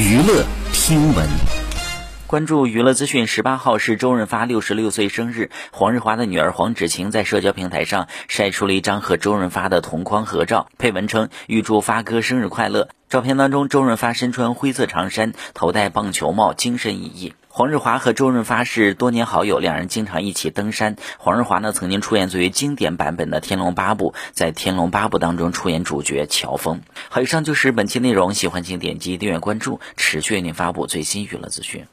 娱乐听闻，关注娱乐资讯。十八号是周润发六十六岁生日，黄日华的女儿黄芷晴在社交平台上晒出了一张和周润发的同框合照，配文称“预祝发哥生日快乐”。照片当中，周润发身穿灰色长衫，头戴棒球帽，精神奕奕。黄日华和周润发是多年好友，两人经常一起登山。黄日华呢，曾经出演最为经典版本的《天龙八部》，在《天龙八部》当中出演主角乔峰。好，以上就是本期内容，喜欢请点击订阅关注，持续为您发布最新娱乐资讯。